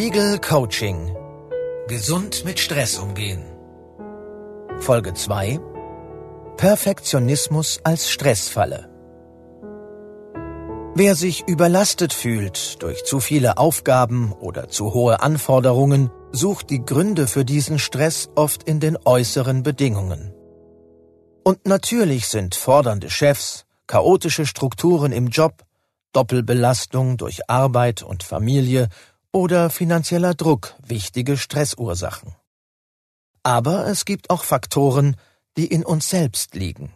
Spiegel Coaching. Gesund mit Stress umgehen. Folge 2. Perfektionismus als Stressfalle. Wer sich überlastet fühlt durch zu viele Aufgaben oder zu hohe Anforderungen, sucht die Gründe für diesen Stress oft in den äußeren Bedingungen. Und natürlich sind fordernde Chefs, chaotische Strukturen im Job, Doppelbelastung durch Arbeit und Familie oder finanzieller Druck wichtige Stressursachen. Aber es gibt auch Faktoren, die in uns selbst liegen.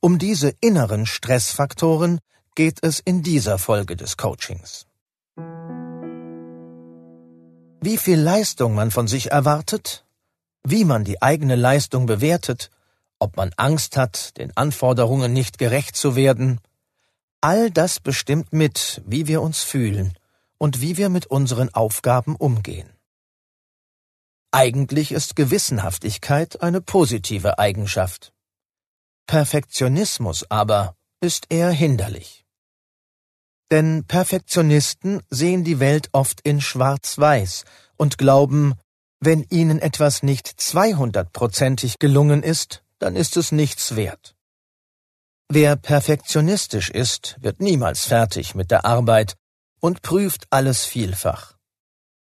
Um diese inneren Stressfaktoren geht es in dieser Folge des Coachings. Wie viel Leistung man von sich erwartet, wie man die eigene Leistung bewertet, ob man Angst hat, den Anforderungen nicht gerecht zu werden, all das bestimmt mit, wie wir uns fühlen und wie wir mit unseren Aufgaben umgehen. Eigentlich ist Gewissenhaftigkeit eine positive Eigenschaft. Perfektionismus aber ist eher hinderlich. Denn Perfektionisten sehen die Welt oft in Schwarz-Weiß und glauben, wenn ihnen etwas nicht zweihundertprozentig gelungen ist, dann ist es nichts wert. Wer perfektionistisch ist, wird niemals fertig mit der Arbeit und prüft alles vielfach.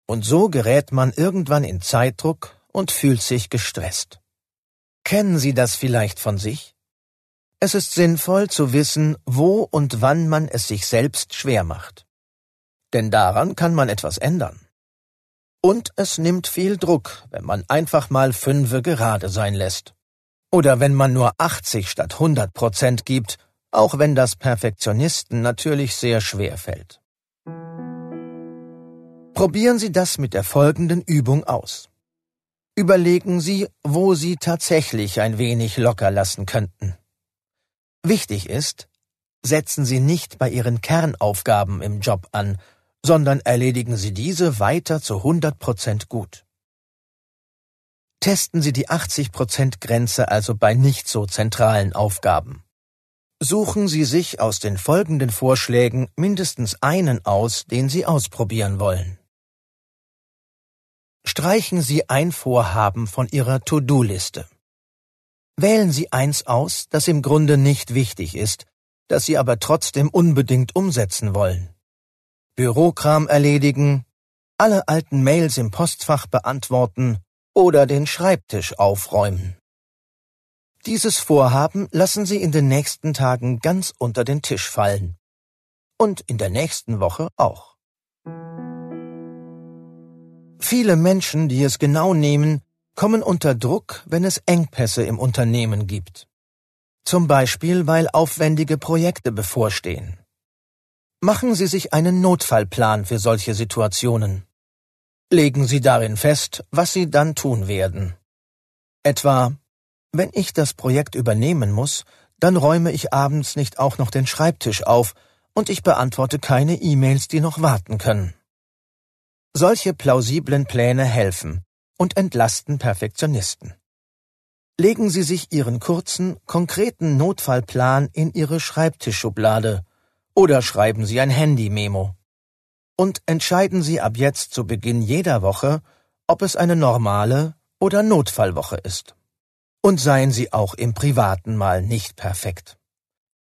Und so gerät man irgendwann in Zeitdruck und fühlt sich gestresst. Kennen Sie das vielleicht von sich? Es ist sinnvoll zu wissen, wo und wann man es sich selbst schwer macht. Denn daran kann man etwas ändern. Und es nimmt viel Druck, wenn man einfach mal fünfe gerade sein lässt. Oder wenn man nur 80 statt 100 Prozent gibt, auch wenn das Perfektionisten natürlich sehr schwer fällt. Probieren Sie das mit der folgenden Übung aus. Überlegen Sie, wo Sie tatsächlich ein wenig locker lassen könnten. Wichtig ist, setzen Sie nicht bei Ihren Kernaufgaben im Job an, sondern erledigen Sie diese weiter zu 100 Prozent gut. Testen Sie die 80 Prozent Grenze also bei nicht so zentralen Aufgaben. Suchen Sie sich aus den folgenden Vorschlägen mindestens einen aus, den Sie ausprobieren wollen. Streichen Sie ein Vorhaben von Ihrer To-Do-Liste. Wählen Sie eins aus, das im Grunde nicht wichtig ist, das Sie aber trotzdem unbedingt umsetzen wollen. Bürokram erledigen, alle alten Mails im Postfach beantworten oder den Schreibtisch aufräumen. Dieses Vorhaben lassen Sie in den nächsten Tagen ganz unter den Tisch fallen. Und in der nächsten Woche auch. Viele Menschen, die es genau nehmen, kommen unter Druck, wenn es Engpässe im Unternehmen gibt. Zum Beispiel, weil aufwendige Projekte bevorstehen. Machen Sie sich einen Notfallplan für solche Situationen. Legen Sie darin fest, was Sie dann tun werden. Etwa, wenn ich das Projekt übernehmen muss, dann räume ich abends nicht auch noch den Schreibtisch auf und ich beantworte keine E-Mails, die noch warten können. Solche plausiblen Pläne helfen, und entlasten Perfektionisten. Legen Sie sich Ihren kurzen, konkreten Notfallplan in Ihre Schreibtischschublade oder schreiben Sie ein Handy-Memo. Und entscheiden Sie ab jetzt zu Beginn jeder Woche, ob es eine normale oder Notfallwoche ist. Und seien Sie auch im Privaten mal nicht perfekt.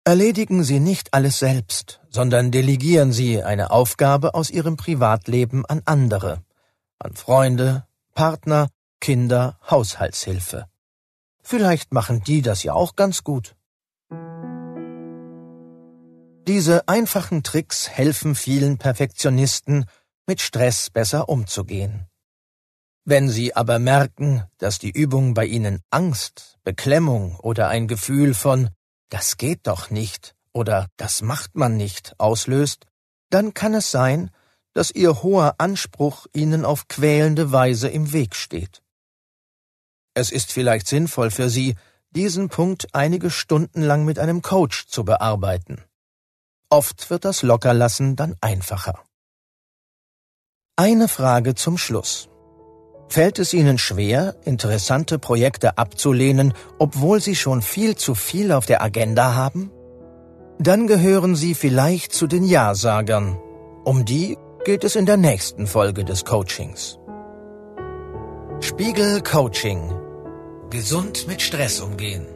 Erledigen Sie nicht alles selbst, sondern delegieren Sie eine Aufgabe aus Ihrem Privatleben an andere, an Freunde, Partner, Kinder, Haushaltshilfe. Vielleicht machen die das ja auch ganz gut. Diese einfachen Tricks helfen vielen Perfektionisten, mit Stress besser umzugehen. Wenn Sie aber merken, dass die Übung bei Ihnen Angst, Beklemmung oder ein Gefühl von das geht doch nicht oder das macht man nicht auslöst, dann kann es sein, dass ihr hoher Anspruch ihnen auf quälende Weise im Weg steht. Es ist vielleicht sinnvoll für Sie, diesen Punkt einige Stunden lang mit einem Coach zu bearbeiten. Oft wird das Lockerlassen dann einfacher. Eine Frage zum Schluss. Fällt es Ihnen schwer, interessante Projekte abzulehnen, obwohl Sie schon viel zu viel auf der Agenda haben? Dann gehören Sie vielleicht zu den Ja-Sagern. Um die geht es in der nächsten Folge des Coachings. Spiegel Coaching. Gesund mit Stress umgehen.